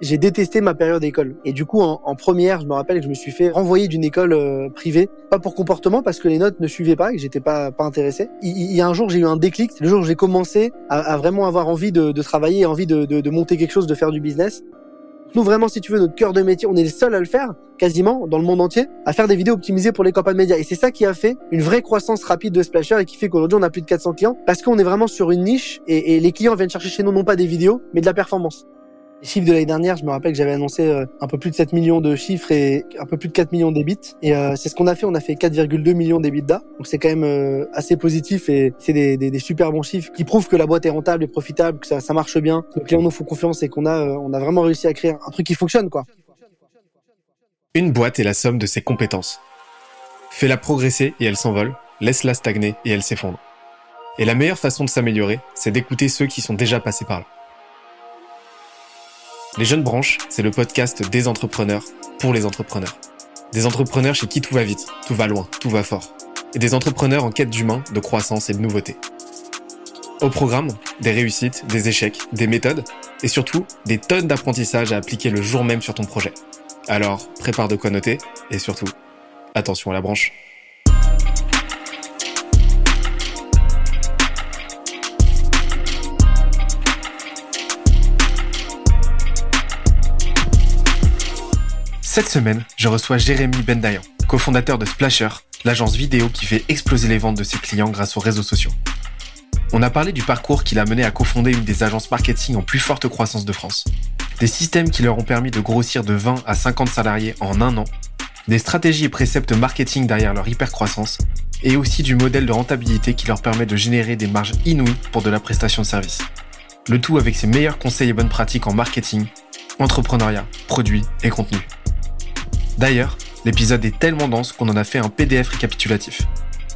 j'ai détesté ma période d'école. Et du coup, en, première, je me rappelle que je me suis fait renvoyer d'une école euh, privée, pas pour comportement, parce que les notes ne suivaient pas et que j'étais pas pas intéressé. Il, y a un jour, j'ai eu un déclic. Le jour où j'ai commencé à, vraiment avoir envie de, de travailler, envie de monter quelque chose, de faire du business. Nous, vraiment, si tu veux, notre cœur de métier, on est les seuls à le faire, quasiment, dans le monde entier, à faire des vidéos optimisées pour les campagnes médias. Et c'est ça qui a fait une vraie croissance rapide de Splasher et qui fait qu'aujourd'hui, on a plus de 400 clients parce qu'on est vraiment sur une niche et, et les clients viennent chercher chez nous non pas des vidéos, mais de la performance. Les chiffres de l'année dernière, je me rappelle que j'avais annoncé euh, un peu plus de 7 millions de chiffres et un peu plus de 4 millions d'ébits. Et euh, c'est ce qu'on a fait. On a fait 4,2 millions d'EBITDA. Donc c'est quand même euh, assez positif et c'est des, super bons chiffres qui prouvent que la boîte est rentable et profitable, que ça, ça marche bien, que les clients nous font confiance et qu'on a, on a vraiment réussi à créer un truc qui fonctionne, quoi. Une boîte est la somme de ses compétences. Fais-la progresser et elle s'envole. Laisse-la stagner et elle s'effondre. Et la meilleure façon de s'améliorer, c'est d'écouter ceux qui sont déjà passés par là. Les Jeunes Branches, c'est le podcast des entrepreneurs pour les entrepreneurs. Des entrepreneurs chez qui tout va vite, tout va loin, tout va fort. Et des entrepreneurs en quête d'humain, de croissance et de nouveauté. Au programme, des réussites, des échecs, des méthodes et surtout des tonnes d'apprentissages à appliquer le jour même sur ton projet. Alors, prépare de quoi noter et surtout, attention à la branche. Cette semaine, je reçois Jérémy Bendayan, cofondateur de Splasher, l'agence vidéo qui fait exploser les ventes de ses clients grâce aux réseaux sociaux. On a parlé du parcours qui l'a mené à cofonder une des agences marketing en plus forte croissance de France. Des systèmes qui leur ont permis de grossir de 20 à 50 salariés en un an, des stratégies et préceptes marketing derrière leur hyper-croissance, et aussi du modèle de rentabilité qui leur permet de générer des marges inouïes pour de la prestation de service. Le tout avec ses meilleurs conseils et bonnes pratiques en marketing, entrepreneuriat, produits et contenu. D'ailleurs, l'épisode est tellement dense qu'on en a fait un PDF récapitulatif.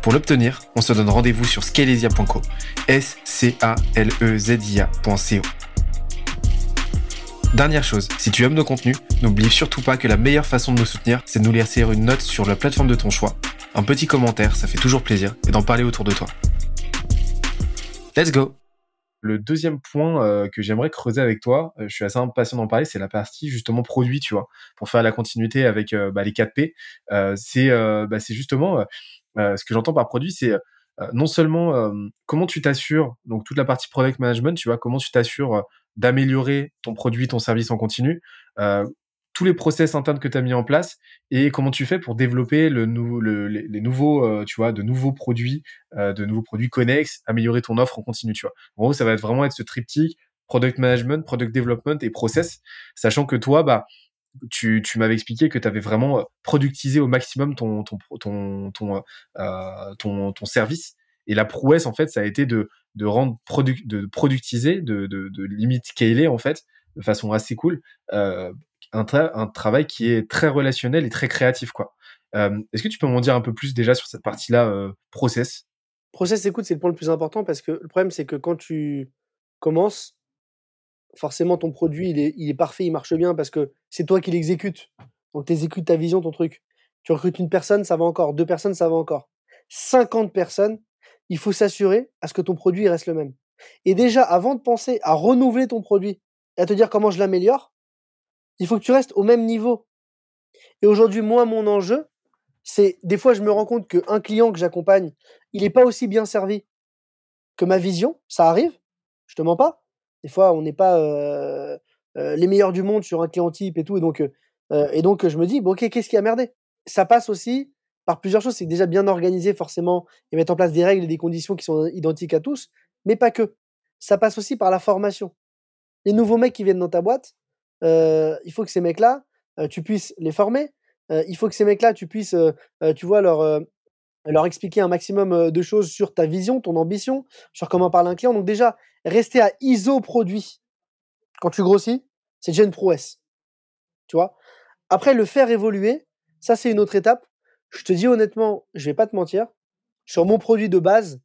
Pour l'obtenir, on se donne rendez-vous sur scalesia.co. s c a l e z i a.co. Dernière chose, si tu aimes nos contenus, n'oublie surtout pas que la meilleure façon de nous soutenir, c'est de nous laisser une note sur la plateforme de ton choix, un petit commentaire, ça fait toujours plaisir, et d'en parler autour de toi. Let's go le deuxième point euh, que j'aimerais creuser avec toi, euh, je suis assez impatient d'en parler, c'est la partie justement produit, tu vois, pour faire la continuité avec euh, bah, les 4 P. c'est bah, c'est justement ce que j'entends par produit, c'est non seulement comment tu t'assures, donc toute la partie product management, tu vois, comment tu t'assures d'améliorer ton produit, ton service en continu, tous les process internes que tu as mis en place et comment tu fais pour développer le, les, nouveaux euh, tu vois de nouveaux produits euh, de nouveaux produits connexes améliorer ton offre en continu tu vois. En gros ça va être vraiment être ce triptyque product management product development et process sachant que toi bah tu, tu m'avais expliqué que tu avais vraiment euh, productisé au maximum ton ton ton ton, ton, service et la prouesse en fait ça a été de de rendre product de productiser de de, limite scaler en fait de façon assez cool un, travail qui est très relationnel et très créatif, quoi. Euh, est-ce que tu peux m'en dire un peu plus déjà sur cette partie-là, euh, process? Process, écoute, c'est le point le plus important parce que le problème, c'est que quand tu commences, forcément, ton produit, il est, il est parfait, il marche bien parce que c'est toi qui l'exécutes. Donc, tu exécutes ta vision, ton truc. Tu recrutes une personne, ça va encore. Deux personnes, ça va encore. 50 personnes, il faut s'assurer à ce que ton produit reste le même. Et déjà, avant de penser à renouveler ton produit et à te dire comment je l'améliore, il faut que tu restes au même niveau. Et aujourd'hui, moi, mon enjeu, c'est des fois, je me rends compte qu'un client que j'accompagne, il n'est pas aussi bien servi que ma vision. Ça arrive, je te mens pas. Des fois, on n'est pas euh, euh, les meilleurs du monde sur un client type et tout. Et donc, euh, et donc je me dis, bon, ok, qu'est-ce qui a merdé? Ça passe aussi par plusieurs choses. C'est déjà bien organisé, forcément, et mettre en place des règles et des conditions qui sont identiques à tous, mais pas que. Ça passe aussi par la formation. Les nouveaux mecs qui viennent dans ta boîte, il faut que ces mecs-là, tu puisses les former. il faut que ces mecs-là, tu puisses, tu vois, leur, leur expliquer un maximum de choses sur ta vision, ton ambition, sur comment parle un client. Donc déjà, rester à ISO produit quand tu grossis, c'est déjà une prouesse. Tu vois Après, le faire évoluer, ça, c'est une autre étape. Je te dis honnêtement, je vais pas te mentir, sur mon produit de base,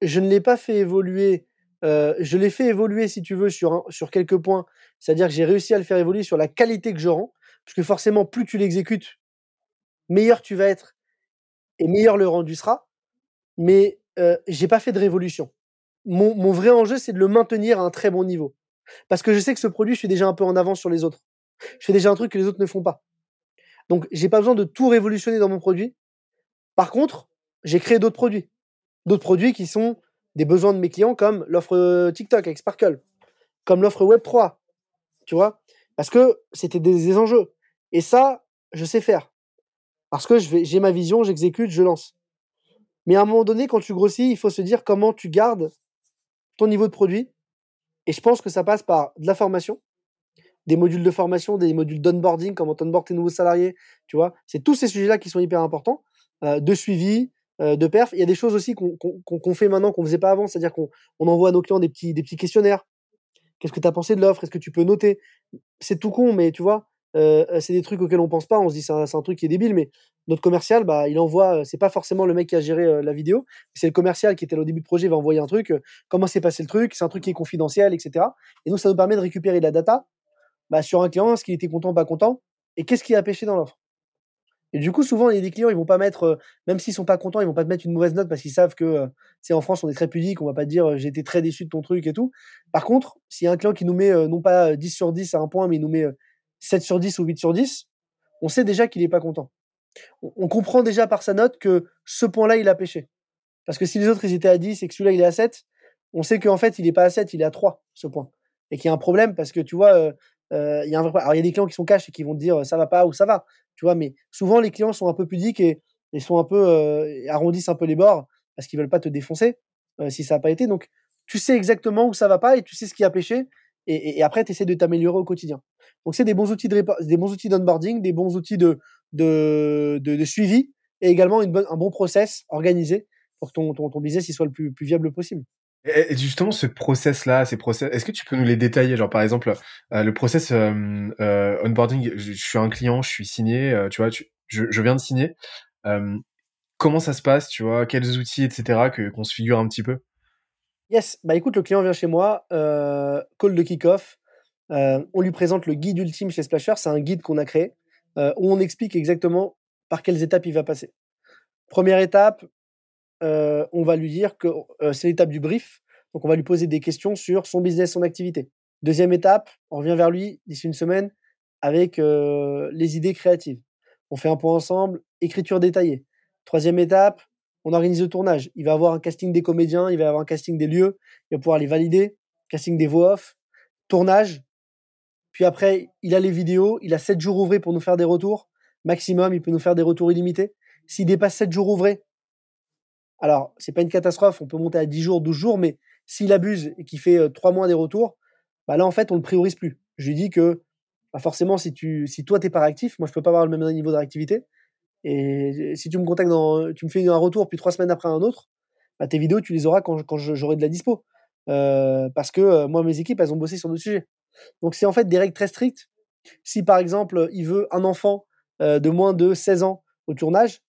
je ne l'ai pas fait évoluer je l'ai fait évoluer, si tu veux, sur, sur quelques points. C'est-à-dire que j'ai réussi à le faire évoluer sur la qualité que je rends. Parce que forcément, plus tu l'exécutes, meilleur tu vas être et meilleur le rendu sera. Mais euh, j'ai pas fait de révolution. Mon, vrai enjeu, c'est de le maintenir à un très bon niveau. Parce que je sais que ce produit, je suis déjà un peu en avance sur les autres. Je fais déjà un truc que les autres ne font pas. Donc, j'ai pas besoin de tout révolutionner dans mon produit. Par contre, j'ai créé d'autres produits. D'autres produits qui sont des besoins de mes clients, comme l'offre euh, TikTok avec Sparkle, comme l'offre Web3. Tu vois Parce que c'était des, enjeux. Et ça, je sais faire. Parce que j'ai ma vision, j'exécute, je lance. Mais à un moment donné, quand tu grossis, il faut se dire comment tu gardes ton niveau de produit. Et je pense que ça passe par de la formation, des modules de formation, des modules d'onboarding, comment onboard tes nouveaux salariés, tu vois. C'est tous ces sujets-là qui sont hyper importants, euh, de suivi, euh, de perf. Il y a des choses aussi qu'on fait maintenant qu'on faisait pas avant, c'est-à-dire qu'on envoie à nos clients des petits, des petits questionnaires. Qu'est-ce que tu as pensé de l'offre? Est-ce que tu peux noter? C'est tout con, mais tu vois, c'est des trucs auxquels on pense pas. On se dit c'est un, truc qui est débile, mais notre commercial, bah, il envoie. C'est pas forcément le mec qui a géré la vidéo, c'est le commercial qui était au début de projet, va envoyer un truc. comment s'est passé le truc C'est un truc qui est confidentiel, etc. Et nous, ça nous permet de récupérer de la data bah, sur un client, est-ce qu'il était content, pas content, et qu'est-ce qui a pêché dans l'offre? Et du coup, souvent, il y a des clients, ils vont pas mettre, même s'ils sont pas contents, ils vont pas te mettre une mauvaise note parce qu'ils savent que, c'est en France, on est très pudique, on va pas te dire, j'ai été très déçu de ton truc et tout. Par contre, s'il y a un client qui nous met, non pas 10 sur 10 à un point, mais il nous met 7 sur 10 ou 8 sur 10, on sait déjà qu'il est pas content. On, comprend déjà par sa note que ce point-là, il a pêché. Parce que si les autres, ils étaient à 10 et que celui-là, il est à 7, on sait qu'en fait, il est pas à 7, il est à 3, ce point. Et qu'il y a un problème parce que, tu vois, il y a un vrai... Alors, il y a des clients qui sont cash et qui vont te dire ça va pas ou ça va, tu vois, mais souvent les clients sont un peu pudiques et, ils sont un peu arrondissent un peu les bords parce qu'ils veulent pas te défoncer si ça n'a pas été. Donc, tu sais exactement où ça va pas et tu sais ce qui a pêché et, après, tu essaies de t'améliorer au quotidien. Donc, c'est des bons outils de des bons outils d'onboarding, des bons outils de, de, de, suivi et également une bonne, un bon process organisé pour que ton, ton, ton business il soit le plus viable possible. Et justement, ce process-là, ces process, est-ce que tu peux nous les détailler? Genre, par exemple, euh, le process euh, onboarding, je, suis un client, je suis signé, euh, tu vois, je, viens de signer. Comment ça se passe, tu vois? Quels outils, etc., qu'on se figure un petit peu? Yes, bah écoute, le client vient chez moi, call de kick-off. on lui présente le guide ultime chez Splasher. C'est un guide qu'on a créé où on explique exactement par quelles étapes il va passer. Première étape, euh, on va lui dire que euh, c'est l'étape du brief. Donc, on va lui poser des questions sur son business, son activité. Deuxième étape, on revient vers lui d'ici une semaine avec euh, les idées créatives. On fait un point ensemble, écriture détaillée. Troisième étape, on organise le tournage. Il va avoir un casting des comédiens, il va avoir un casting des lieux, il va pouvoir les valider, casting des voix off, tournage. Puis après, il a les vidéos, il a sept jours ouvrés pour nous faire des retours. Maximum, il peut nous faire des retours illimités. S'il dépasse sept jours ouvrés, alors, c'est pas une catastrophe, on peut monter à 10 jours, 12 jours, mais s'il abuse et qu'il fait 3 mois des retours, bah là, en fait, on le priorise plus. Je lui dis que, bah forcément, si, tu, toi, t'es pas réactif, moi, je peux pas avoir le même niveau de réactivité. Et si tu me contactes dans, tu me fais un retour, puis trois semaines après un autre, bah, tes vidéos, tu les auras quand, j'aurai de la dispo. Euh, parce que moi, mes équipes, elles ont bossé sur d'autres sujets. Donc, c'est en fait des règles très strictes. Si, par exemple, il veut un enfant de moins de 16 ans au tournage,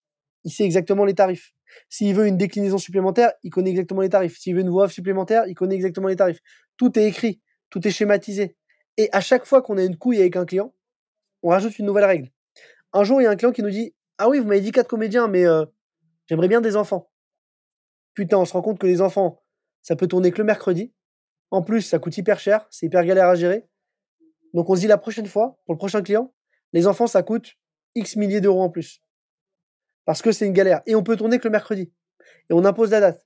il sait exactement les tarifs. S'il veut une déclinaison supplémentaire, il connaît exactement les tarifs. S'il veut une voix supplémentaire, il connaît exactement les tarifs. Tout est écrit, tout est schématisé. Et à chaque fois qu'on a une couille avec un client, on rajoute une nouvelle règle. Un jour, il y a un client qui nous dit Ah oui, vous m'avez dit quatre comédiens, mais euh, j'aimerais bien des enfants. Putain, on se rend compte que les enfants, ça peut tourner que le mercredi. En plus, ça coûte hyper cher, c'est hyper galère à gérer. Donc on se dit la prochaine fois, pour le prochain client, les enfants, ça coûte X milliers d'euros en plus parce que c'est une galère. Et on peut tourner que le mercredi. Et on impose la date.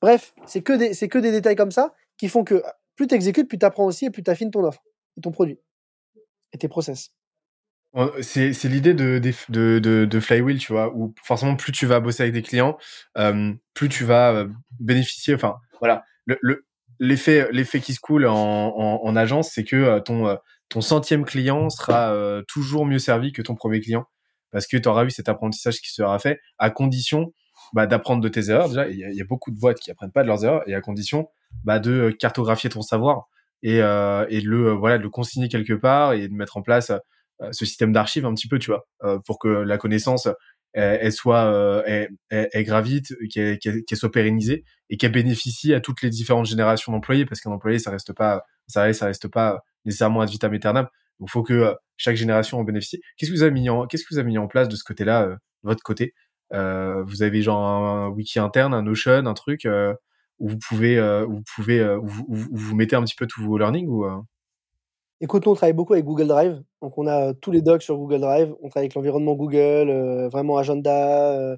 Bref, c'est que des, c'est que des détails comme ça qui font que plus tu exécutes, plus tu apprends aussi et plus tu affines ton offre et ton produit et tes process. C'est, c'est l'idée de, de, de, Flywheel, tu vois, où forcément plus tu vas bosser avec des clients, euh, plus tu vas euh, bénéficier. Enfin, voilà, le, le, l'effet, l'effet qui se coule en agence, c'est que euh, ton, ton centième client sera toujours mieux servi que ton premier client parce que tu auras eu cet apprentissage qui sera fait à condition bah, d'apprendre de tes erreurs. Déjà, il y, a beaucoup de boîtes qui apprennent pas de leurs erreurs et à condition bah, de euh, cartographier ton savoir et, euh, et de le euh, voilà de le consigner quelque part et de mettre en place euh, ce système d'archives un petit peu, tu vois, pour que la connaissance elle, soit elle, elle, gravite, qu'elle soit pérennisée et qu'elle bénéficie à toutes les différentes générations d'employés parce qu'un employé ça reste pas ça reste, ça reste pas nécessairement ad vitam aeternam il faut que euh, chaque génération en bénéficie. Qu'est-ce que vous avez mis en, place de ce côté-là, euh, votre côté? Euh, Vous avez genre un, wiki interne, un Notion, un truc où vous pouvez, où vous pouvez, où vous, mettez un petit peu tous vos learnings ou Écoute, nous, on travaille beaucoup avec Google Drive. Donc, on a tous les docs sur Google Drive. On travaille avec l'environnement Google, vraiment Agenda,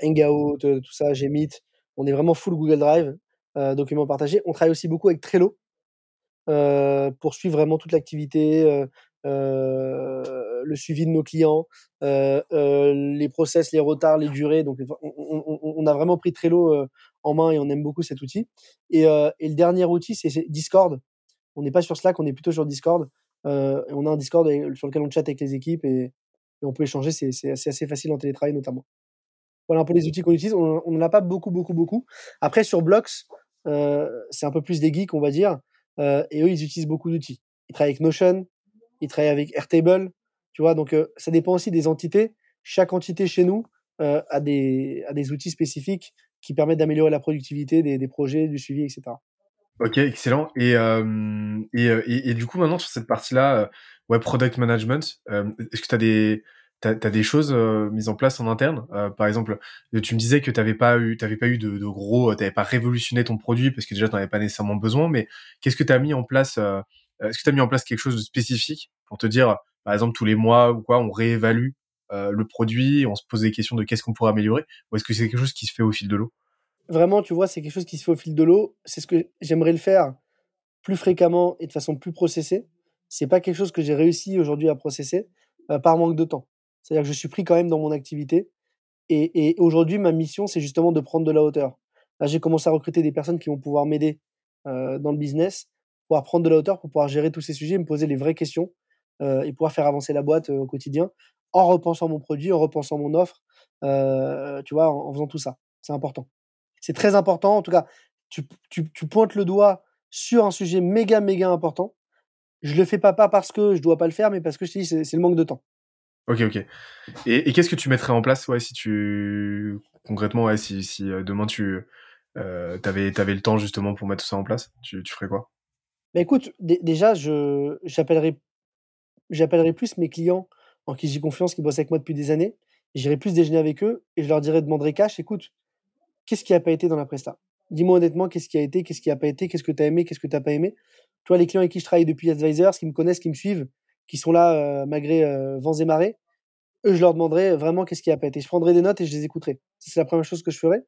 Hangout, tout ça, Gmeet. On est vraiment full Google Drive, documents partagés. On travaille aussi beaucoup avec Trello pour suivre vraiment toute l'activité, le suivi de nos clients, les process, les retards, les durées. Donc, on, a vraiment pris Trello en main et on aime beaucoup cet outil. Et, le dernier outil, c'est Discord. On n'est pas sur Slack, on est plutôt sur Discord. on a un Discord sur lequel on chatte avec les équipes et, on peut échanger. C'est assez, assez facile en télétravail notamment. Voilà un peu les outils qu'on utilise. On n'en a pas beaucoup, beaucoup, beaucoup. Après, sur Blocks, c'est un peu plus des geeks, on va dire. Et eux, ils utilisent beaucoup d'outils. Ils travaillent avec Notion, ils travaillent avec Airtable, tu vois. Donc, ça dépend aussi des entités. Chaque entité chez nous a, des, a des outils spécifiques qui permettent d'améliorer la productivité des, projets, du suivi, etc. Ok, excellent. Et, euh, et, du coup, maintenant, sur cette partie-là, ouais, product management, est-ce que tu as des, t'as, as des choses mises en place en interne? Par exemple, tu me disais que tu n'avais pas eu, t'avais pas eu de, gros, tu n'avais pas révolutionné ton produit parce que déjà, tu n'en avais pas nécessairement besoin, mais qu'est-ce que tu as mis en place Est-ce que tu as mis en place quelque chose de spécifique pour te dire, par exemple, tous les mois ou quoi, on réévalue le produit, on se pose des questions de qu'est-ce qu'on pourrait améliorer, ou est-ce que c'est quelque chose qui se fait au fil de l'eau? Vraiment, tu vois, c'est quelque chose qui se fait au fil de l'eau. C'est ce que j'aimerais le faire plus fréquemment et de façon plus processée. C'est pas quelque chose que j'ai réussi aujourd'hui à processer euh, par manque de temps. C'est-à-dire que je suis pris quand même dans mon activité. Et, aujourd'hui, ma mission, c'est justement de prendre de la hauteur. Là, j'ai commencé à recruter des personnes qui vont pouvoir m'aider euh, dans le business, pouvoir prendre de la hauteur pour pouvoir gérer tous ces sujets, me poser les vraies questions euh, et pouvoir faire avancer la boîte au quotidien en repensant mon produit, en repensant mon offre, tu vois, en faisant tout ça. C'est important. C'est très important. En tout cas, tu, pointes le doigt sur un sujet méga, méga important. Je le fais pas, parce que je dois pas le faire, mais parce que je te dis, c'est le manque de temps. Ok, ok. Et, qu'est-ce que tu mettrais en place, ouais, si tu concrètement, ouais, si, si euh, demain tu euh, avais, avais le temps justement pour mettre tout ça en place, tu, ferais quoi? Bah écoute, déjà, je j'appellerai j'appellerai plus mes clients en qui j'ai confiance, qui bossent avec moi depuis des années. J'irai plus déjeuner avec eux et je leur dirai, demanderai cash, écoute, qu'est-ce qui n'a pas été dans la presta? Dis-moi honnêtement, qu'est-ce qui a été, qu'est-ce qui n'a pas été, qu'est-ce que tu as aimé, qu'est-ce que tu n'as pas aimé? Toi, les clients avec qui je travaille depuis Advisors, qui me connaissent, qui me suivent, qui sont là euh, malgré vents et marées, eux, je leur demanderai vraiment qu'est-ce qui n'a pas été. Je prendrai des notes et je les écouterai. C'est la première chose que je ferai.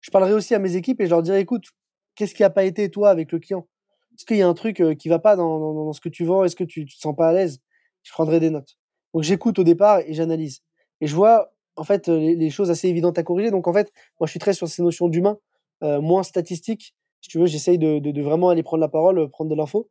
Je parlerai aussi à mes équipes et je leur dirai, écoute, qu'est-ce qui n'a pas été toi avec le client? Est-ce qu'il y a un truc euh, qui va pas dans, ce que tu vends? Est-ce que tu, ne te sens pas à l'aise? Je prendrai des notes. Donc j'écoute au départ et j'analyse. Et je vois en fait les, choses assez évidentes à corriger. Donc en fait, moi je suis très sur ces notions d'humain, euh, moins statistique. Si tu veux, j'essaye de, de, vraiment aller prendre la parole, prendre de l'info,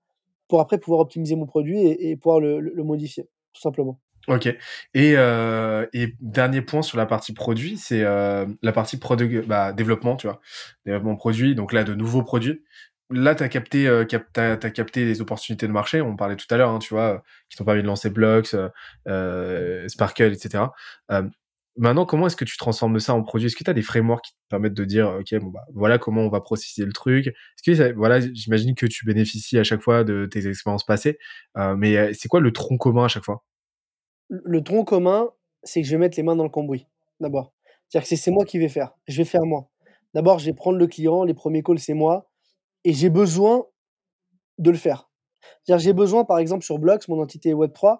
pour après pouvoir optimiser mon produit et, et pouvoir le, le, modifier, tout simplement. Ok. Et, euh, et dernier point sur la partie produit, c'est euh, la partie bah, développement, tu vois, développement produit. Donc là, de nouveaux produits. Là, tu as capté, euh, cap, as, capté les opportunités de marché. On parlait tout à l'heure, hein, tu vois, qui t'ont permis de lancer Blocks, euh, Sparkle, etc. Maintenant, comment est-ce que tu transformes ça en produit? Est-ce que tu as des frameworks qui te permettent de dire, OK, bon, bah, voilà comment on va processer le truc? Est-ce que, voilà, j'imagine que tu bénéficies à chaque fois de tes expériences passées, euh, mais euh, c'est quoi le tronc commun à chaque fois? Le tronc commun, c'est que je vais mettre les mains dans le cambouis, d'abord. C'est-à-dire que c'est moi qui vais faire. Je vais faire moi. D'abord, je vais prendre le client, les premiers calls, c'est moi, et j'ai besoin de le faire. C'est-à-dire j'ai besoin, par exemple, sur Blocks, mon entité Web3,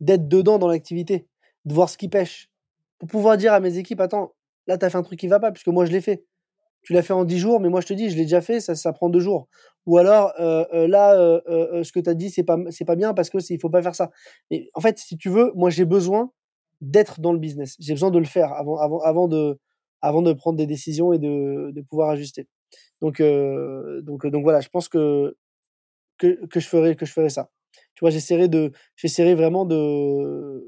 d'être dedans dans l'activité, de voir ce qui pêche, pour pouvoir dire à mes équipes, attends, là, tu as fait un truc qui va pas, puisque moi, je l'ai fait. Tu l'as fait en 10 jours, mais moi, je te dis, je l'ai déjà fait, ça, prend deux jours. Ou alors, euh, euh, là, euh, ce que tu as dit, c'est pas, c'est pas bien parce que il faut pas faire ça. En fait, si tu veux, moi, j'ai besoin d'être dans le business. J'ai besoin de le faire avant, avant, avant, de, avant de prendre des décisions et de, pouvoir ajuster. Donc, donc, donc voilà, je pense que, que, je ferai, que je ferai ça. Tu vois, j'essaierai de, j'essaierai vraiment de,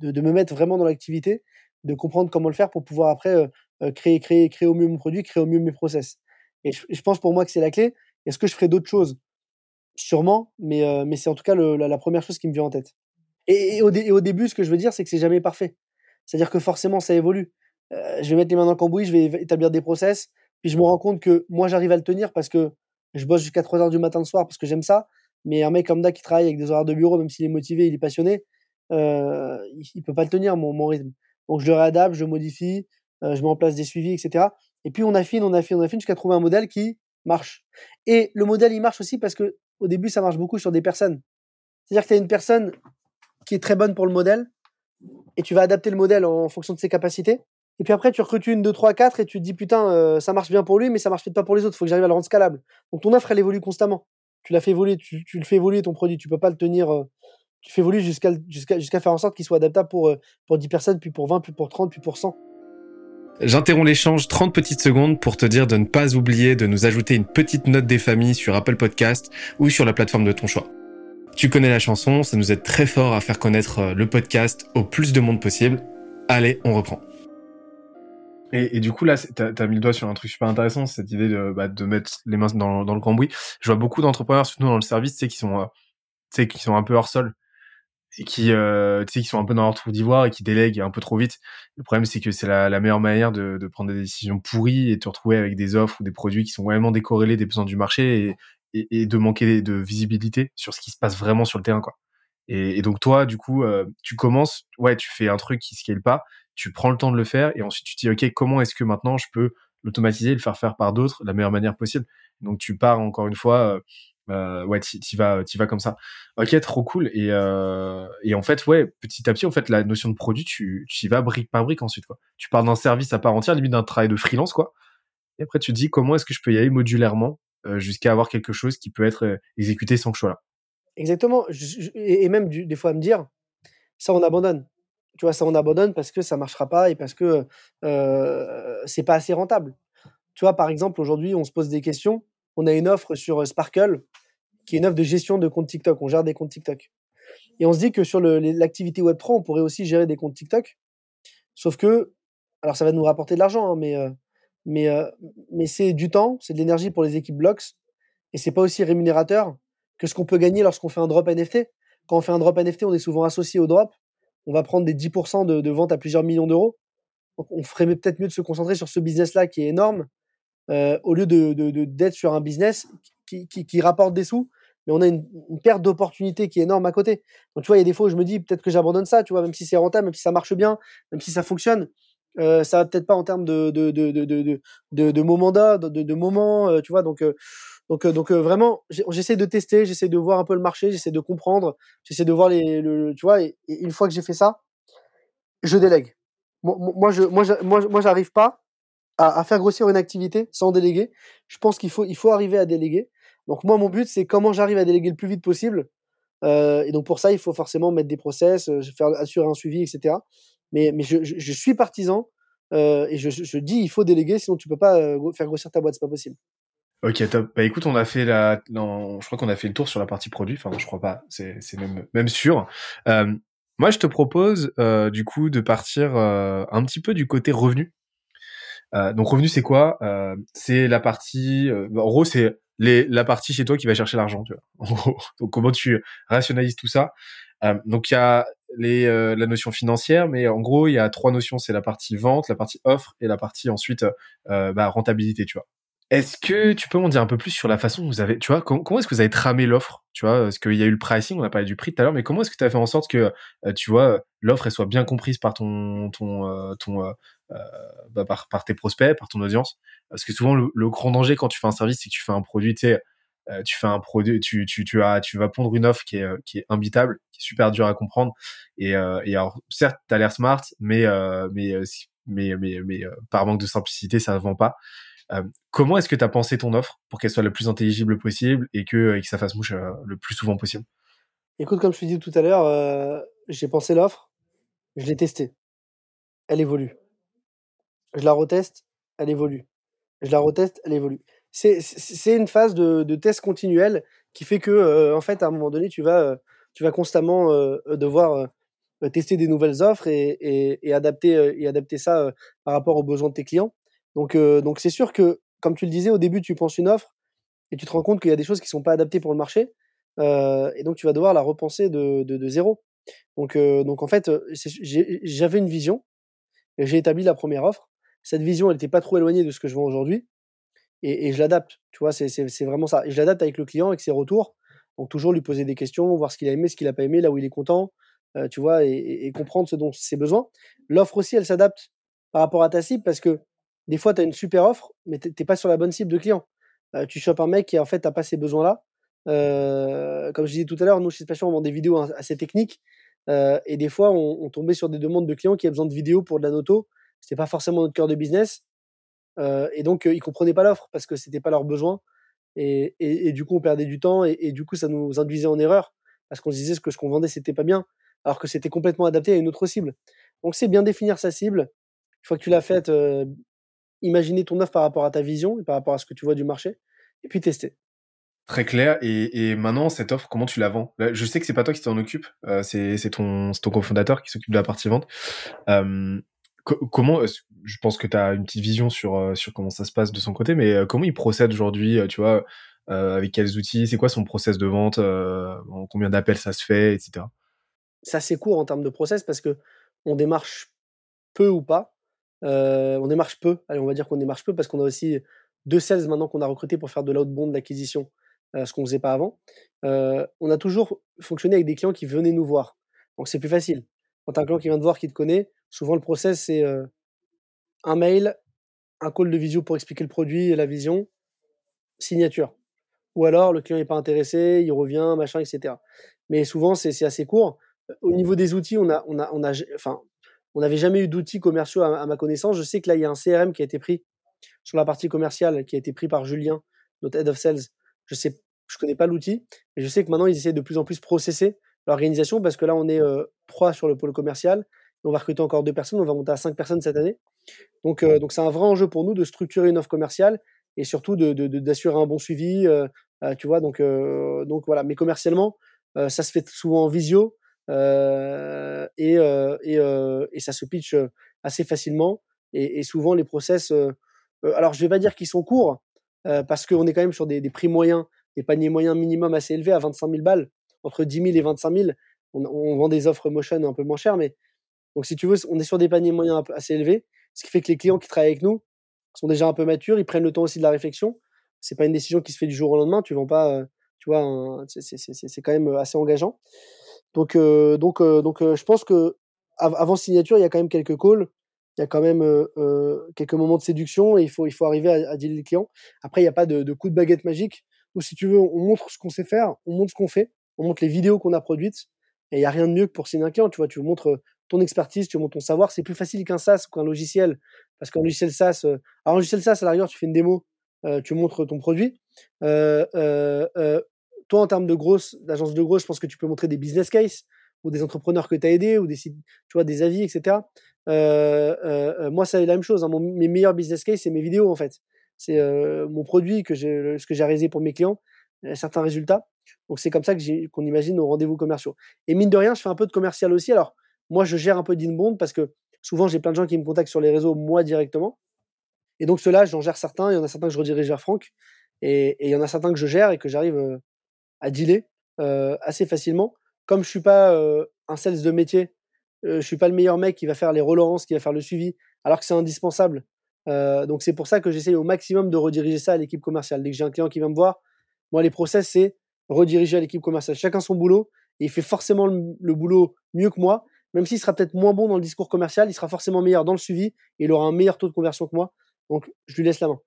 de, me mettre vraiment dans l'activité de comprendre comment le faire pour pouvoir après créer, créer, créer au mieux mon produit, créer au mieux mes process. Et je, pense pour moi que c'est la clé. Est-ce que je ferai d'autres choses? Sûrement, mais, mais c'est en tout cas la, première chose qui me vient en tête. Et, au, au, début, ce que je veux dire, c'est que c'est jamais parfait. C'est-à-dire que forcément, ça évolue. je vais mettre les mains dans le cambouis, je vais établir des process, puis je me rends compte que moi, j'arrive à le tenir parce que je bosse jusqu'à 3 heures du matin le soir parce que j'aime ça. Mais un mec comme ça qui travaille avec des horaires de bureau, même s'il est motivé, il est passionné, euh, il, il peut pas le tenir, mon, mon rythme. Donc je le réadapte, je modifie, euh, je mets en place des suivis, etc. Et puis on affine, on affine, on affine jusqu'à trouver un modèle qui marche. Et le modèle, il marche aussi parce que au début, ça marche beaucoup sur des personnes. C'est-à-dire que tu as une personne qui est très bonne pour le modèle et tu vas adapter le modèle en fonction de ses capacités. Et puis après, tu recrutes une, deux, trois, quatre et tu te dis putain, euh, ça marche bien pour lui, mais ça marche peut-être pas pour les autres. Il faut que j'arrive à le rendre scalable. Donc ton offre, elle évolue constamment. Tu l'as fait évoluer, tu, le fais évoluer ton produit. Tu peux pas le tenir. Euh, tu fais évoluer jusqu'à faire en sorte qu'il soit adaptable pour, euh, pour 10 personnes, puis pour 20, puis pour 30, puis pour 100. J'interromps l'échange 30 petites secondes pour te dire de ne pas oublier de nous ajouter une petite note des familles sur Apple Podcast ou sur la plateforme de ton choix. Tu connais la chanson, ça nous aide très fort à faire connaître le podcast au plus de monde possible. Allez, on reprend. Et, du coup, là, tu as, mis le doigt sur un truc super intéressant, cette idée de, bah, de mettre les mains dans, le cambouis. Je vois beaucoup d'entrepreneurs, surtout dans le service, qui sont, euh, qui sont un peu hors sol et qui, euh, qui sont un peu dans leur trou d'ivoire et qui délèguent un peu trop vite. Le problème, c'est que c'est la, la, meilleure manière de, de, prendre des décisions pourries et de te retrouver avec des offres ou des produits qui sont vraiment décorrélés des besoins du marché et, et, de manquer de visibilité sur ce qui se passe vraiment sur le terrain, quoi. Et, et donc toi, du coup, euh, tu commences, ouais, tu fais un truc qui scale pas, tu prends le temps de le faire et ensuite tu te dis ok comment est-ce que maintenant je peux l'automatiser, le faire faire par d'autres la meilleure manière possible? Donc tu pars encore une fois, euh, euh ouais, tu vas, tu vas comme ça. Ok, trop cool. Et, euh, et en fait, ouais, petit à petit, en fait, la notion de produit, tu, tu y vas brique par brique ensuite. Quoi. Tu pars d'un service à part entière, limite d'un travail de freelance, quoi. Et après, tu te dis comment est-ce que je peux y aller modulairement euh, jusqu'à avoir quelque chose qui peut être euh, exécuté sans que je sois là? Exactement. et même des fois à me dire, ça on abandonne tu vois, ça on abandonne parce que ça marchera pas et parce que euh, c'est pas assez rentable. Tu vois, par exemple, aujourd'hui, on se pose des questions. On a une offre sur Sparkle, qui est une offre de gestion de comptes TikTok. On gère des comptes TikTok. Et on se dit que sur l'activité Web3, on pourrait aussi gérer des comptes TikTok. Sauf que, alors ça va nous rapporter de l'argent, hein, mais, mais, mais c'est du temps, c'est de l'énergie pour les équipes Blocks, et c'est pas aussi rémunérateur que ce qu'on peut gagner lorsqu'on fait un drop NFT. Quand on fait un drop NFT, on est souvent associé au drop on va prendre des 10% de, de vente à plusieurs millions d'euros. On ferait peut-être mieux de se concentrer sur ce business-là qui est énorme, euh, au lieu de, d'être sur un business qui, rapporte des sous, on a une, perte d'opportunité qui est énorme à côté. Donc, tu vois, il y a des fois où je me dis peut-être que j'abandonne ça, tu vois, même si c'est rentable, même si ça marche bien, même si ça fonctionne. Euh, ça va peut-être pas en termes de, de, de, de, moments, euh, tu vois. Donc, euh, donc, donc vraiment, j'essaie de tester, j'essaie de voir un peu le marché, j'essaie de comprendre, j'essaie de voir les, le, tu vois. Et, une fois que j'ai fait ça, je délègue. Moi, je, moi, j'arrive pas à, faire grossir une activité sans déléguer. Je pense qu'il faut, il faut arriver à déléguer. Donc moi, mon but, c'est comment j'arrive à déléguer le plus vite possible. Euh, et donc pour ça, il faut forcément mettre des process, euh, faire assurer un suivi, etc. Mais, mais je, suis partisan euh, et je, dis il faut déléguer, sinon tu peux pas faire grossir ta boîte, c'est pas possible. Ok, top. Bah écoute, on a fait la, non, je crois qu'on a fait le tour sur la partie produit. Enfin, je crois pas. C'est, même, même sûr. Moi, je te propose du coup de partir un petit peu du côté revenu. Donc revenu, c'est quoi? C'est la partie. Euh, en gros, c'est les, la partie chez toi qui va chercher l'argent. Tu vois. Donc comment tu rationalises tout ça Donc il y a les, la notion financière, mais en gros, il y a trois notions. C'est la partie vente, la partie offre et la partie ensuite bah, rentabilité. Tu vois. Est-ce que tu peux m'en dire un peu plus sur la façon dont vous avez, tu vois, comment, est-ce que vous avez tramé l'offre, tu vois, parce qu'il y a eu le pricing, on a parlé du prix tout à l'heure, mais comment est-ce que tu as fait en sorte que, euh, tu vois, l'offre soit bien comprise par ton, ton, euh, ton, euh, bah, par, tes prospects, par ton audience, parce que souvent le, grand danger quand tu fais un service, c'est que tu fais un produit, tu sais, tu fais un produit, tu, tu, tu as, tu vas pondre une offre qui est, qui est imbitable, qui est super dure à comprendre, et, alors certes, t'as l'air smart, mais, par manque de simplicité, ça ne vend pas. Euh, comment est-ce que tu as pensé ton offre pour qu'elle soit le plus intelligible possible et que, et que ça fasse mouche euh, le plus souvent possible? Écoute, comme je te dis tout à l'heure, euh, j'ai pensé l'offre, je l'ai testée. Elle évolue. Je la reteste, elle évolue. Je la reteste, elle évolue. C'est une phase de, de, test continuel qui fait que, en fait, à un moment donné, tu vas, tu vas constamment devoir tester des nouvelles offres et, et, et adapter, et adapter ça par rapport aux besoins de tes clients. Donc, euh, donc c'est sûr que, comme tu le disais, au début, tu penses une offre et tu te rends compte qu'il y a des choses qui sont pas adaptées pour le marché. Euh, et donc, tu vas devoir la repenser de, de, de zéro. Donc, euh, donc, en fait, j'avais une vision et j'ai établi la première offre. Cette vision, elle n'était pas trop éloignée de ce que je vends aujourd'hui. Et, je l'adapte. Tu vois, c'est vraiment ça. Et je l'adapte avec le client, avec ses retours. Donc, toujours lui poser des questions, voir ce qu'il a aimé, ce qu'il n'a pas aimé, là où il est content. Euh, tu vois, et, comprendre ce dont ses besoins. L'offre aussi, elle s'adapte par rapport à ta cible parce que des fois, tu as une super offre, mais tu n'es pas sur la bonne cible de client. tu chopes un mec qui, en fait, n'a pas ces besoins-là. comme je disais tout à l'heure, nous, chez Spatial, on vend des vidéos assez techniques. et des fois, on, tombait sur des demandes de clients qui avaient besoin de vidéos pour de la noto. Ce pas forcément notre cœur de business. et donc, ils ne comprenaient pas l'offre parce que ce n'était pas leur besoin. Et, du coup, on perdait du temps et, du coup, ça nous induisait en erreur parce qu'on se disait que ce qu'on vendait, c'était pas bien, alors que c'était complètement adapté à une autre cible. Donc, c'est bien définir sa cible. Une fois que tu l'as faite, euh, imaginer ton offre par rapport à ta vision et par rapport à ce que tu vois du marché, et puis tester. Très clair. Et, maintenant, cette offre, comment tu la vends? Je sais que c'est pas toi qui t'en occupe, euh, c'est ton, ton cofondateur qui s'occupe de la partie vente. Euh, comment je pense que tu as une petite vision sur euh, sur comment ça se passe de son côté mais euh, comment il procède aujourd'hui euh, tu vois avec quels outils? C'est quoi son process de vente en combien d'appels ça se fait etc c'est assez court en termes de process parce que on démarche peu ou pas. On démarche peu. Allez on va dire qu'on démarche peu parce qu'on a aussi deux sales maintenant qu'on a recruté pour faire de l'outbound d'acquisition ce qu'on faisait pas avant. On a toujours fonctionné avec des clients qui venaient nous voir. Donc c'est plus facile quand as un client qui vient te voir qui te connaît Souvent, le process, c'est un mail, un call de visio pour expliquer le produit et la vision, signature. Ou alors, le client n'est pas intéressé, il revient, machin, etc. Mais souvent, c'est assez court. Au niveau des outils, on a, on a, enfin, on n'avait jamais eu d'outils commerciaux à, ma connaissance. Je sais que là, il y a un CRM qui a été pris sur la partie commerciale, qui a été pris par Julien, notre head of sales. Je sais, je connais pas l'outil, mais je sais que maintenant, ils essaient de plus en plus processer l'organisation parce que là, on est trois sur le pôle commercial on va recruter encore deux personnes, on va monter à cinq personnes cette année. Donc, euh, donc c'est un vrai enjeu pour nous de structurer une offre commerciale et surtout d'assurer un bon suivi. Euh, euh, tu vois, donc, donc voilà. Mais commercialement, ça se fait souvent en visio et, et, ça se pitch assez facilement. Et, souvent, les process, alors je vais pas dire qu'ils sont courts parce qu'on est quand même sur des, prix moyens, des paniers moyens minimum assez élevés à 25 000 balles, entre 10 000 et 25 000. On, vend des offres motion un peu moins chères, mais donc, si tu veux, on est sur des paniers moyens assez élevés, ce qui fait que les clients qui travaillent avec nous sont déjà un peu matures, ils prennent le temps aussi de la réflexion. C'est pas une décision qui se fait du jour au lendemain. Tu vends pas, euh, tu vois, c'est quand même euh, assez engageant. Donc, euh, donc, donc, je pense que avant signature, il y a quand même quelques calls, il y a quand même quelques moments de séduction et il faut, il faut arriver à, à dealer le client. Après, il n'y a pas de, coup de baguette magique. Ou si tu veux, on montre ce qu'on sait faire, on montre ce qu'on fait, on montre les vidéos qu'on a produites. Et il n'y a rien de mieux que pour signer un client. Tu vois, tu montres ton expertise, tu montres ton savoir. C'est plus facile qu'un SaaS ou qu'un logiciel. Parce qu'un logiciel SaaS, euh, alors un logiciel SaaS, à la rigueur, tu fais une démo, euh, tu montres ton produit. Euh, toi, en termes de grosse, d'agence de grosse, je pense que tu peux montrer des business cases ou des entrepreneurs que tu as aidés ou des tu vois, des avis, etc. moi, c'est la même chose. Hein. mes meilleurs business cases, c'est mes vidéos, en fait. C'est mon produit, que ce que j'ai réalisé pour mes clients, certains résultats. Donc, c'est comme ça qu'on imagine nos rendez-vous commerciaux. Et mine de rien, je fais un peu de commercial aussi. Alors, moi, je gère un peu d'inbound parce que souvent, j'ai plein de gens qui me contactent sur les réseaux, moi directement. Et donc, ceux-là, j'en gère certains. Il y en a certains que je redirige vers Franck. Et, il y en a certains que je gère et que j'arrive euh, à dealer euh, assez facilement. Comme je suis pas euh, un sales de métier, je suis pas le meilleur mec qui va faire les relances, qui va faire le suivi, alors que c'est indispensable. donc, c'est pour ça que j'essaye au maximum de rediriger ça à l'équipe commerciale. Dès que j'ai un client qui vient me voir, moi, les process, c'est rediriger à l'équipe commerciale. Chacun son boulot. Et il fait forcément le boulot mieux que moi même s'il sera peut-être moins bon dans le discours commercial, il sera forcément meilleur dans le suivi et il aura un meilleur taux de conversion que moi. Donc, je lui laisse la main.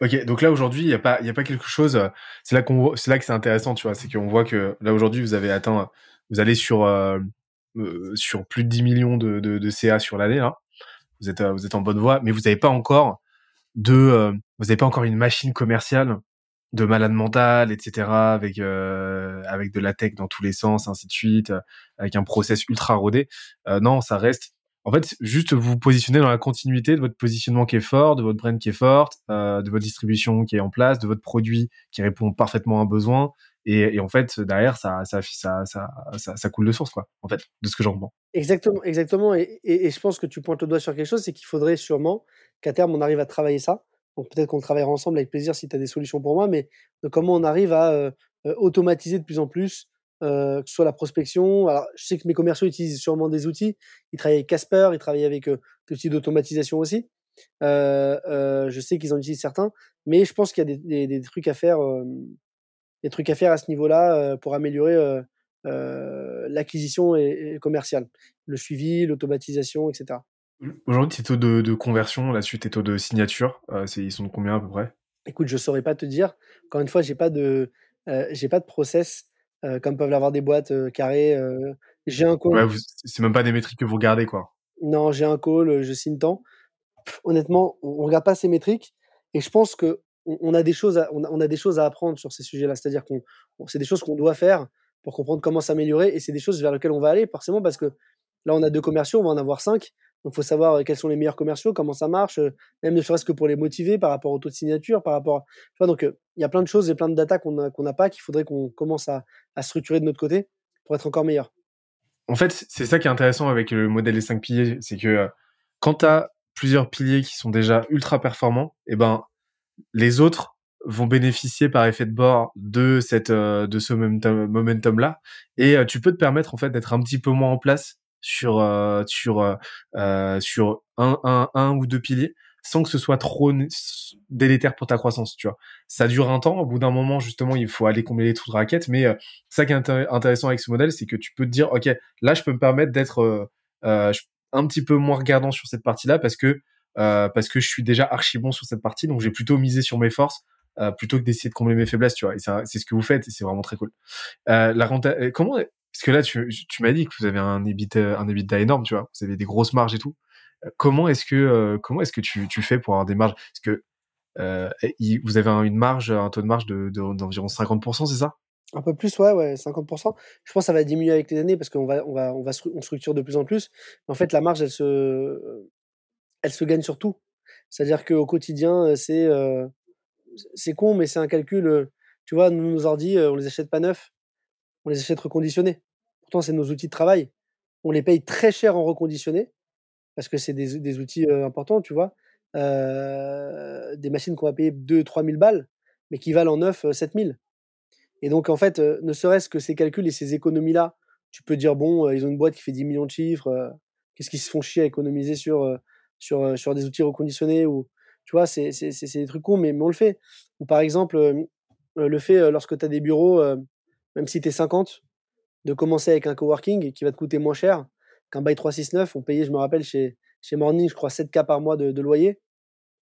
Ok, donc là aujourd'hui, il n'y a pas, a pas quelque chose. Euh, c'est là qu'on, c'est là que c'est intéressant, tu vois, c'est qu'on voit que là aujourd'hui, vous avez atteint, vous allez sur euh, euh, sur plus de 10 millions de, de, CA sur l'année là. Vous êtes, vous êtes en bonne voie, mais vous n'avez pas encore de, vous n'avez pas encore une machine commerciale de malade mental, etc., avec euh, avec de la tech dans tous les sens, ainsi de suite, euh, avec un process ultra rodé. Euh, non, ça reste. En fait, juste vous positionner dans la continuité de votre positionnement qui est fort, de votre brand qui est forte, de votre distribution qui est en place, de votre produit qui répond parfaitement à un besoin. Et, et en fait, derrière, ça ça, ça, ça, ça, coule de source, quoi, en fait, de ce que j'en comprends. Exactement, exactement. Et, et, et, je pense que tu pointes le doigt sur quelque chose, c'est qu'il faudrait sûrement qu'à terme, on arrive à travailler ça donc peut-être qu'on travaillera ensemble avec plaisir si tu as des solutions pour moi, mais de comment on arrive à automatiser de plus en plus, que ce soit la prospection? Alors, je sais que mes commerciaux utilisent sûrement des outils. Ils travaillent avec Casper, ils travaillent avec des outils d'automatisation aussi. je sais qu'ils en utilisent certains, mais je pense qu'il y a des, trucs à faire, des trucs à faire à ce niveau-là pour améliorer l'acquisition et, commerciale, le suivi, l'automatisation, etc. Aujourd'hui, tes taux de, conversion, la suite, tes taux de signature, ils sont de combien à peu près? Écoute, je saurais pas te dire. Encore une fois, j'ai pas de, j'ai pas de process comme peuvent l'avoir des boîtes carrées. j'ai un call. Ouais, c'est même pas des métriques que vous regardez, quoi. Non, j'ai un call, je signe tant. honnêtement, on, ne regarde pas ces métriques et je pense que on, a des choses, à, on, a, des choses à apprendre sur ces sujets-là. C'est-à-dire qu'on, c'est des choses qu'on doit faire pour comprendre comment s'améliorer et c'est des choses vers lesquelles on va aller forcément parce que là, on a deux commerciaux, on va en avoir cinq. Donc, faut savoir quels sont les meilleurs commerciaux, comment ça marche, même ne serait-ce que pour les motiver par rapport au taux de signature, par rapport. Donc, il y a plein de choses et plein de data qu'on n'a pas, qu'il faudrait qu'on commence à, structurer de notre côté pour être encore meilleur. En fait, c'est ça qui est intéressant avec le modèle des cinq piliers, c'est que quand tu as plusieurs piliers qui sont déjà ultra performants, eh ben les autres vont bénéficier par effet de bord de cette de ce momentum là et tu peux te permettre en fait d'être un petit peu moins en place sur euh, sur euh, euh, sur un, un, un ou deux piliers sans que ce soit trop délétère pour ta croissance, tu vois. Ça dure un temps, au bout d'un moment, justement, il faut aller combler les trous de raquette, mais ça qui est intéressant avec ce modèle, c'est que tu peux te dire, OK, là, je peux me permettre d'être un petit peu moins regardant sur cette partie-là parce que parce que je suis déjà archi bon sur cette partie, donc j'ai plutôt misé sur mes forces plutôt que d'essayer de combler mes faiblesses, tu vois. Et c'est ce que vous faites, et c'est vraiment très cool. la comment parce que là, tu, m'as dit que vous avez un EBITDA, un énorme, tu vois. Vous avez des grosses marges et tout. Euh, comment est-ce que, euh, comment est-ce que tu, fais pour avoir des marges? Parce que euh, vous avez une marge, un taux de marge de, d'environ 50%, c'est ça? Un peu plus, ouais, ouais, 50%. Je pense que ça va diminuer avec les années parce qu'on va, on va, on va, on structure de plus en plus. en fait, la marge, elle se, elle se gagne sur tout. C'est-à-dire qu'au quotidien, c'est, c'est con, mais c'est un calcul. Tu vois, nous, nos ordi, on les achète pas neufs on les achète reconditionnés. Pourtant, c'est nos outils de travail. On les paye très cher en reconditionné parce que c'est des, outils importants, tu vois. des machines qu'on va payer 2-3 000 balles, mais qui valent en neuf 7 000. Et donc, en fait, ne serait-ce que ces calculs et ces économies-là, tu peux dire, bon, ils ont une boîte qui fait 10 millions de chiffres, qu'est-ce qu'ils se font chier à économiser sur, sur, sur des outils reconditionnés ou, Tu vois, c'est des trucs cons, mais, mais, on le fait. Ou par exemple, le fait, lorsque tu as des bureaux même si tu es 50, de commencer avec un coworking qui va te coûter moins cher qu'un bail 369. On payait, je me rappelle, chez, Morning, je crois, 7K par mois de, loyer.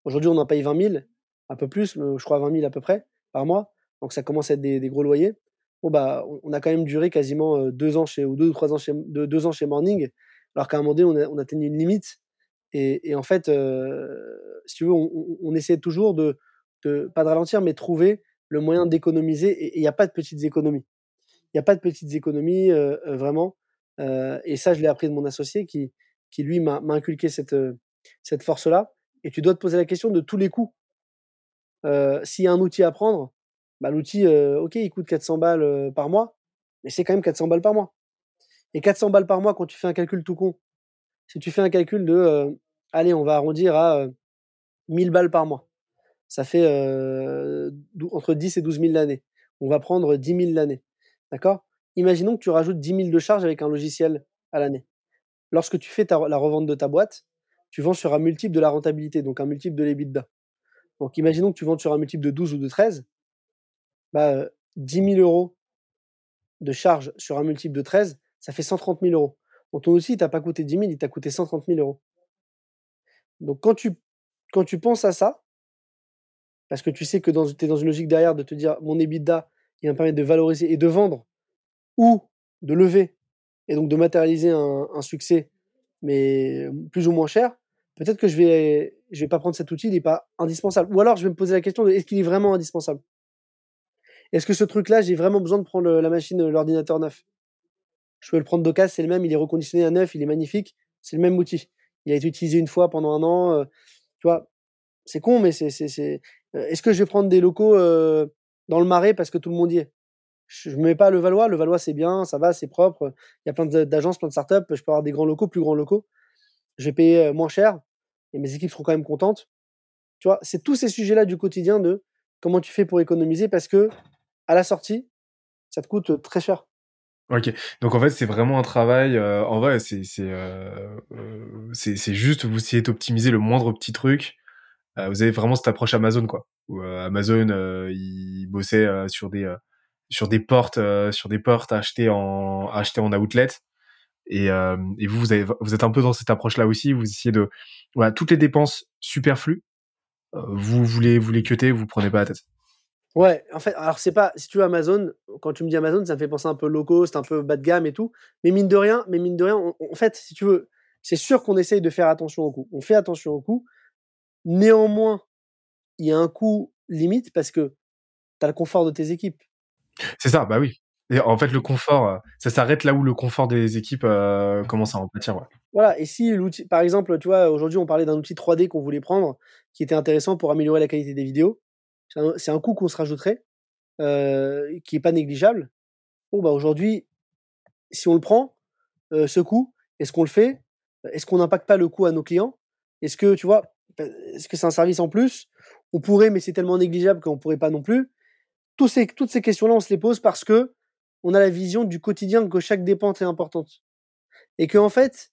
Aujourd'hui, on en paye 20 000, un peu plus, je crois 20 000 à peu près par mois. Donc ça commence à être des, gros loyers. Bon, bah, on a quand même duré quasiment euh, deux ans chez, ou deux ou trois ans chez, deux, ans chez Morning, alors qu'à un moment donné, on a, atteint une limite. Et, en fait, euh, si tu veux, on, essaie toujours de, de, pas de ralentir, mais trouver le moyen d'économiser. Et il n'y a pas de petites économies. N'y a pas de petites économies, euh, euh, vraiment. Euh, et ça, je l'ai appris de mon associé qui, lui, m'a inculqué cette, cette force-là. Et tu dois te poser la question de tous les coûts. S'il y a un outil à prendre, bah, l'outil, ok, il coûte 400 balles par mois, mais c'est quand même 400 balles par mois. Et 400 balles par mois, quand tu fais un calcul tout con, si tu fais un calcul de, allez, on va arrondir à 1000 balles par mois, ça fait entre 10 et 12 000 l'année. On va prendre 10 000 l'année. D'accord? Imaginons que tu rajoutes 10 000 de charges avec un logiciel à l'année. Lorsque tu fais la revente de ta boîte, tu vends sur un multiple de la rentabilité, donc un multiple de l'EBITDA. Donc imaginons que tu vends sur un multiple de 12 ou de 13, bah, 10 000 euros de charges sur un multiple de 13, ça fait 130 000 euros. Donc ton outil, il t'a pas coûté 10 000, il t'a coûté 130 000 euros. Donc quand tu, quand tu penses à ça, parce que tu sais que tu es dans une logique derrière de te dire mon EBITDA, qui va me permettre de valoriser et de vendre ou de lever et donc de matérialiser un, succès, mais plus ou moins cher, peut-être que je vais, je vais pas prendre cet outil, il n'est pas indispensable. Ou alors je vais me poser la question de est-ce qu'il est vraiment indispensable? Est-ce que ce truc-là, j'ai vraiment besoin de prendre la machine, l'ordinateur neuf? Je peux le prendre d'occasion, c'est le même, il est reconditionné à neuf, il est magnifique, c'est le même outil. Il a été utilisé une fois pendant un an, euh, tu vois. C'est con, mais c'est, c'est, euh, Est-ce que je vais prendre des locaux euh, dans le marais parce que tout le monde y est. Je ne mets pas le Valois. Le Valois, c'est bien, ça va, c'est propre. Il y a plein d'agences, plein de startups. Je peux avoir des grands locaux, plus grands locaux. Je vais payer moins cher et mes équipes seront quand même contentes. Tu vois, c'est tous ces sujets-là du quotidien de comment tu fais pour économiser parce que à la sortie, ça te coûte très cher. Ok, donc en fait c'est vraiment un travail. en vrai, c'est c'est c'est juste vous essayez d'optimiser le moindre petit truc euh, vous avez vraiment cette approche Amazon quoi où euh, Amazon euh, il bossait sur des sur des portes sur des portes achetées en achetées en outlet Et, vous, vous, êtes un peu dans cette approche-là aussi. Vous essayez de, voilà, toutes les dépenses superflues, vous voulez, vous les cuter, vous prenez pas la tête. Ouais, en fait, alors c'est pas, si tu veux Amazon, quand tu me dis Amazon, ça me fait penser un peu low cost, un peu bas de gamme et tout. Mais mine de rien, mais mine de rien, en fait, si tu veux, c'est sûr qu'on essaye de faire attention au coût. On fait attention au coût. Néanmoins, il y a un coût limite parce que tu as le confort de tes équipes. C'est ça, bah oui. Et en fait, le confort, euh, ça s'arrête là où le confort des équipes euh, commence à en pâtir. Ouais. Voilà, et si l'outil, par exemple, tu vois, aujourd'hui, on parlait d'un outil 3D qu'on voulait prendre, qui était intéressant pour améliorer la qualité des vidéos. C'est un, coût qu'on se rajouterait, euh, qui est pas négligeable. Bon, bah aujourd'hui, si on le prend, ce coût, est-ce qu'on le fait? Est-ce qu'on n'impacte pas le coût à nos clients? Est-ce que, tu vois, est-ce que c'est un service en plus On pourrait, mais c'est tellement négligeable qu'on pourrait pas non plus. Tous ces, toutes ces questions-là, on se les pose parce que on a la vision du quotidien que chaque dépense est importante. Et que, en fait,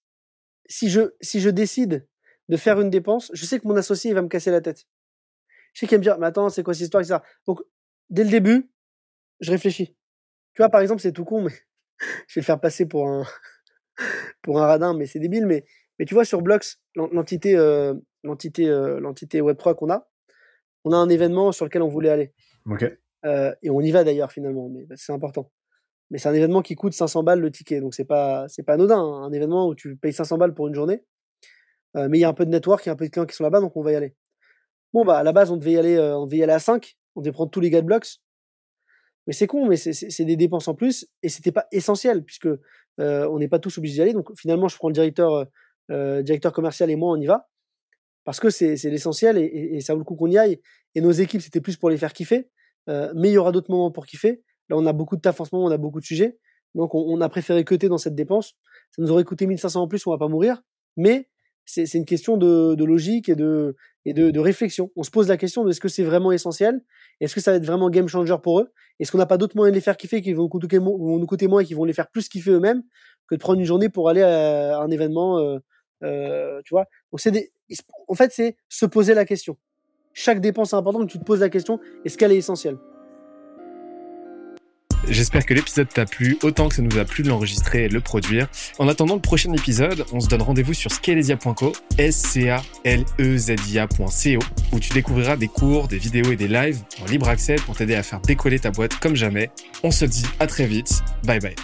si je, si je décide de faire une dépense, je sais que mon associé va me casser la tête. Je sais qu'il va me dire, mais attends, c'est quoi cette histoire. Donc, dès le début, je réfléchis. Tu vois, par exemple, c'est tout con, mais je vais le faire passer pour un, pour un radin, mais c'est débile. Mais, mais tu vois, sur Blocks, l'entité, euh, l'entité, euh, l'entité Web3 qu'on a, on a un événement sur lequel on voulait aller. Ok. Euh, et on y va d'ailleurs finalement, mais c'est important mais c'est un événement qui coûte 500 balles le ticket, donc c'est pas c'est pas anodin. Hein. Un événement où tu payes 500 balles pour une journée, euh, mais il y a un peu de network, il y a un peu de clients qui sont là-bas, donc on va y aller. Bon bah à la base on devait y aller, on devait y aller à 5, on devait prendre tous les gars de blocks, mais c'est con, mais c'est des dépenses en plus et c'était pas essentiel puisque euh, on n'est pas tous obligés d'y aller. Donc finalement je prends le directeur directeur commercial et moi on y va parce que c'est l'essentiel et, et, ça vaut le coup qu'on y aille. Et nos équipes c'était plus pour les faire kiffer, mais il y aura d'autres moments pour kiffer. Là, on a beaucoup de taf en ce moment, on a beaucoup de sujets. Donc, on, a préféré cuter dans cette dépense. Ça nous aurait coûté 1500 en plus, on va pas mourir. Mais c'est une question de, logique et, de, et de, réflexion. On se pose la question de est-ce que c'est vraiment essentiel? Est-ce que ça va être vraiment game changer pour eux? Est-ce qu'on n'a pas d'autres moyens de les faire kiffer qui vont, coûter, nous coûter moins et qui vont les faire plus kiffer eux-mêmes que de prendre une journée pour aller à un événement euh, euh, Tu vois? Donc, c'est en fait, c'est se poser la question. Chaque dépense est importante, tu te poses la question est-ce qu'elle est essentielle? J'espère que l'épisode t'a plu autant que ça nous a plu de l'enregistrer et de le produire. En attendant le prochain épisode, on se donne rendez-vous sur scalesia.co, s c a l z i où tu découvriras des cours, des vidéos et des lives en libre accès pour t'aider à faire décoller ta boîte comme jamais. On se dit à très vite. Bye bye.